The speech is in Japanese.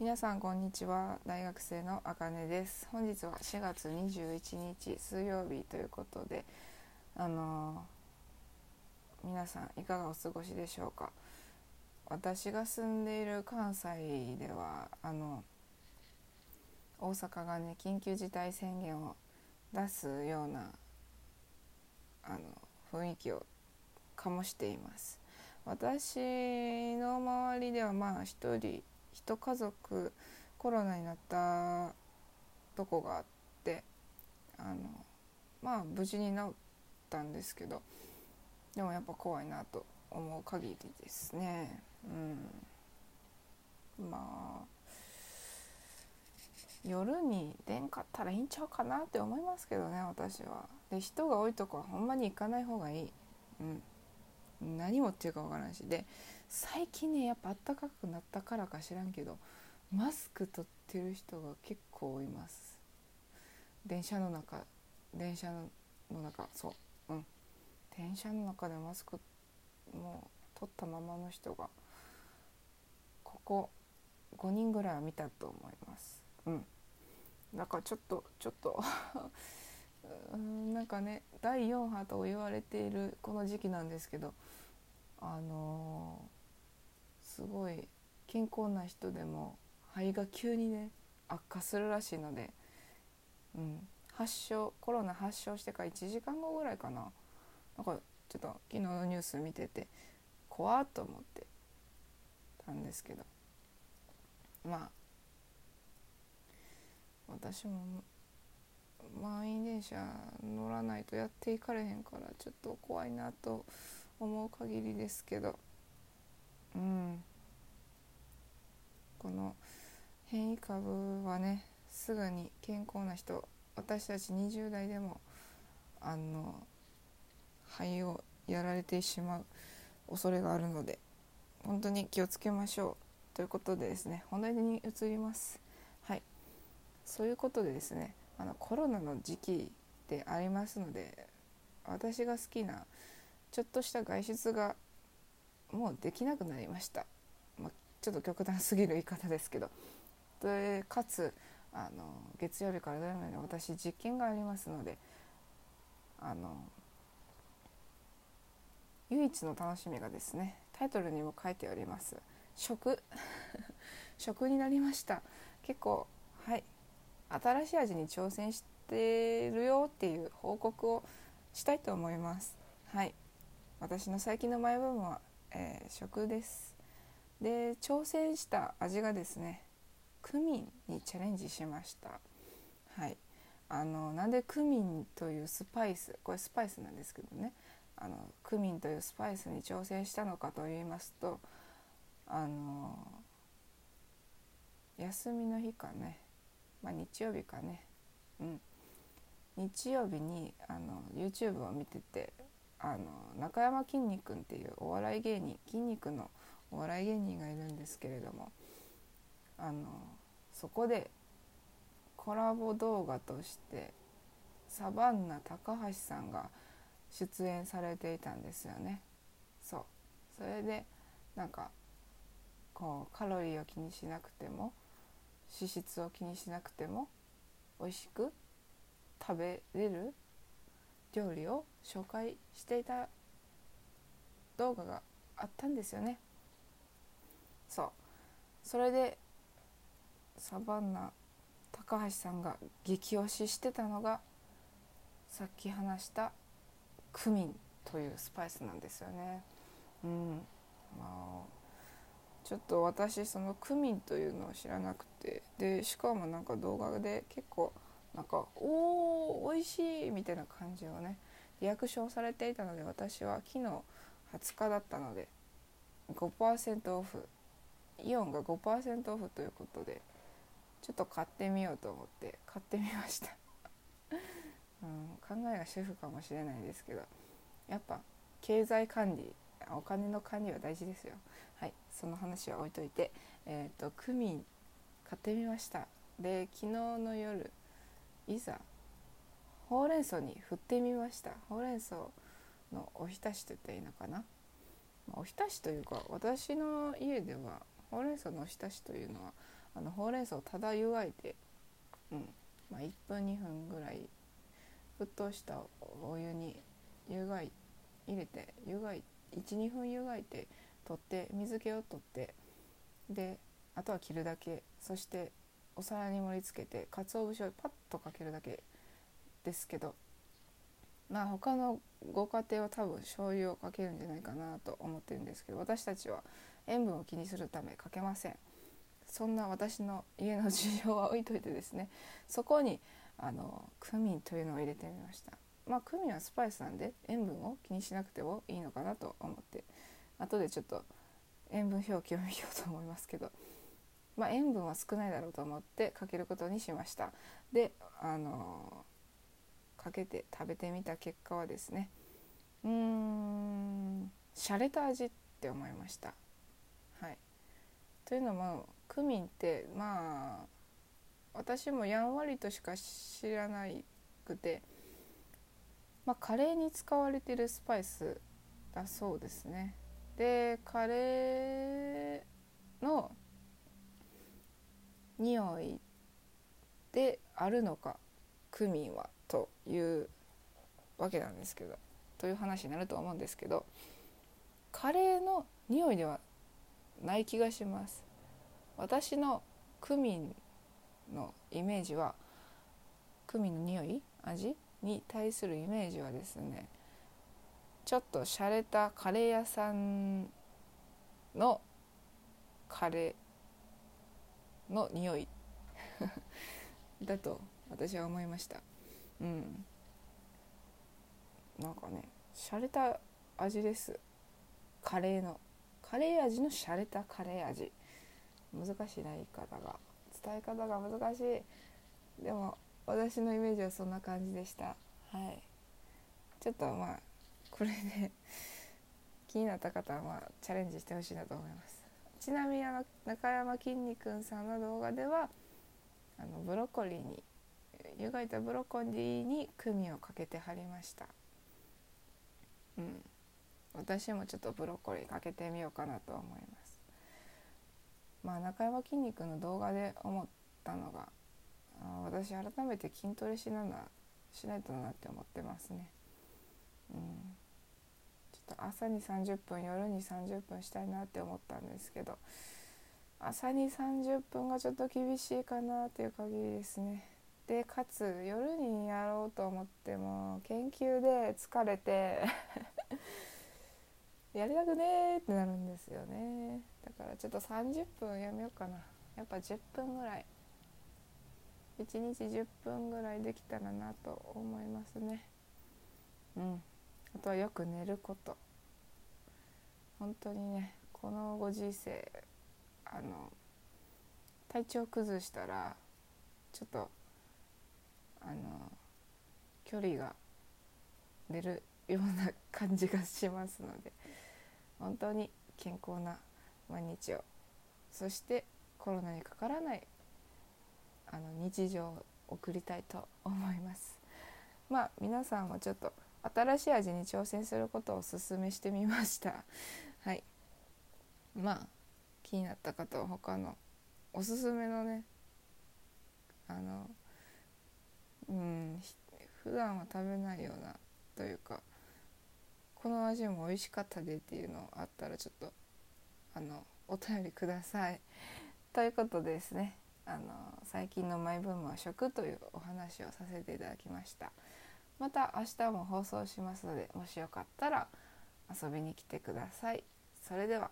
皆さんこんにちは。大学生のあかねです。本日は4月21日水曜日ということであのー、皆さんいかがお過ごしでしょうか？私が住んでいる関西ではあの大阪がね緊急事態宣言を出すようなあの雰囲気を醸しています。私の周りではまあ一人一家族コロナになったとこがあってあのまあ無事に治ったんですけどでもやっぱ怖いなと思う限りですね。うん、まあ夜に出んかったらいいんちゃうかなって思いますけどね私は。で人が多いとこはほんまに行かない方がいい。うん、何持ってるか分からんしで最近ねやっぱ暖かくなったからか知らんけどマスク取ってる人が結構います。電車の中電車の中そううん。電車の中でマスクもう取ったままの人がここ5人ぐらいは見たと思います。うん。だかちょっとちょっと うんなんかね第4波と言われているこの時期なんですけどあのーすごい健康な人でも肺が急にね悪化するらしいので、うん、発症コロナ発症してから1時間後ぐらいかな。なんかちょっと昨日のニュース見てて怖っと思ってたんですけど。まあ私も満員電車乗らないとやっていかれへんからちょっと怖いなと思う限りですけど。うん。この変異株はねすぐに健康な人私たち20代でもあの肺をやられてしまう恐れがあるので本当に気をつけましょう。ということでですね本題に移ります。はい。そういうことでですねあのコロナの時期でありますので私が好きなちょっとした外出がもうできなくなりました、ちょっと極端すぎる言い方ですけど。でかつあの月曜日から土曜日まで私実験がありますのであの唯一の楽しみがですねタイトルにも書いております。食。食になりました。結構はい新しい味に挑戦してるよっていう報告をしたいと思います。はい。私の最近のマイブームはえー、食です。で挑戦した味がですねクミンにチャレンジしました。はい。あのなんでクミンというスパイスこれスパイスなんですけどね。あのクミンというスパイスに挑戦したのかと言いますとあの休みの日かね、まあ、日曜日かね。うん。日曜日にあの YouTube を見ててあの中山きんに君っていうお笑い芸人筋肉のお笑い芸人がいるんですけれどもあのそこでコラボ動画としてサバンナ高橋さんが出演されていたんですよね。そうそれでなんかこうカロリーを気にしなくても脂質を気にしなくても美味しく食べれる料理を紹介していた動画があったんですよねそうそれでサバンナ高橋さんが激推ししてたのがさっき話したクミンというスパイスなんですよねうんまあちょっと私そのクミンというのを知らなくてでしかもなんか動画で結構なんか「おお美味しい!」みたいな感じをねリアクションされていたので私は昨日20日だったので5%オフイオンが5%オフということでちょっと買ってみようと思って買ってみました。うん、考えが主婦かもしれないですけどやっぱ経済管理お金の管理は大事ですよ。はいその話は置いといてえっ、ー、とクミン買ってみました。で昨日の夜いざほうれん草に振ってみました。ほうれん草のおひたしと言ったらいいのかな、おひたしというか私の家ではほうれん草のおひたしというのはあのほうれん草をただ湯がいて、うんまあ、1分2分ぐらい沸騰したお湯に湯がい入れて湯がい12分湯がいて取って水気を取ってであとは切るだけ。そしてお皿に盛り付けて鰹節をパッとかけるだけですけどまあ他のご家庭は多分醤油をかけるんじゃないかなと思ってるんですけど私たちは塩分を気にするためかけません。そんな私の家の事情は置いといてですね そこにあのクミンというのを入れてみました。まあクミンはスパイスなんで塩分を気にしなくてもいいのかなと思って後でちょっと塩分表記を見ようと思いますけどまあ塩分は少ないだろうと思ってかけることにしました。であのかけて食べてみた結果はですねうーん洒落た味って思いました。というのもクミンってまあ私もやんわりとしか知らなくてまあカレーに使われてるスパイスだそうですね。でカレーの匂いであるのかクミンはというわけなんですけどという話になると思うんですけどカレーの匂いではない気がします。私のクミンのイメージはクミンの匂い？味に対するイメージはですねちょっと洒落たカレー屋さんのカレーの匂い だと私は思いました。うん。なんかね洒落た味です。カレーの。カレー味の洒落たカレー味。難しいな言い方が。伝え方が難しい。でも私のイメージはそんな感じでした。はい。ちょっとまあこれで気になった方はまあチャレンジしてほしいなと思います。ちなみにあの中山きんに君さんの動画ではあのブロッコリーに湯がいたブロッコリーにクミンをかけてはりました。うん。私もちょっとブロッコリーかけてみようかなと思います。まあ中山きんに君の動画で思ったのが私改めて筋トレしななしないとなって思ってますね。うん。ちょっと朝に30分夜に30分したいなって思ったんですけど朝に30分がちょっと厳しいかなっていう限りですね。でかつ夜にやろうと思っても研究で疲れて やりたくねーってなるんですよね。だからちょっと30分やめようかな。やっぱ10分ぐらい。1日10分ぐらいできたらなと思いますね。うん。あとはよく寝ること。本当にねこのご時世あの体調崩したらちょっとあの距離が出るような感じがしますので本当に健康な毎日を。そしてコロナにかからないあの日常を送りたいと思います。まあ皆さんもちょっと新しい味に挑戦することをおすすめしてみました。はい。まあ気になった方は他のおすすめのねあのうん普段は食べないようなというかこの味も美味しかったでっていうのあったらちょっとあのお便りください。ということでですね。あの最近のマイブームは食というお話をさせていただきました。また明日も放送しますのでもしよかったら遊びに来てください。それでは。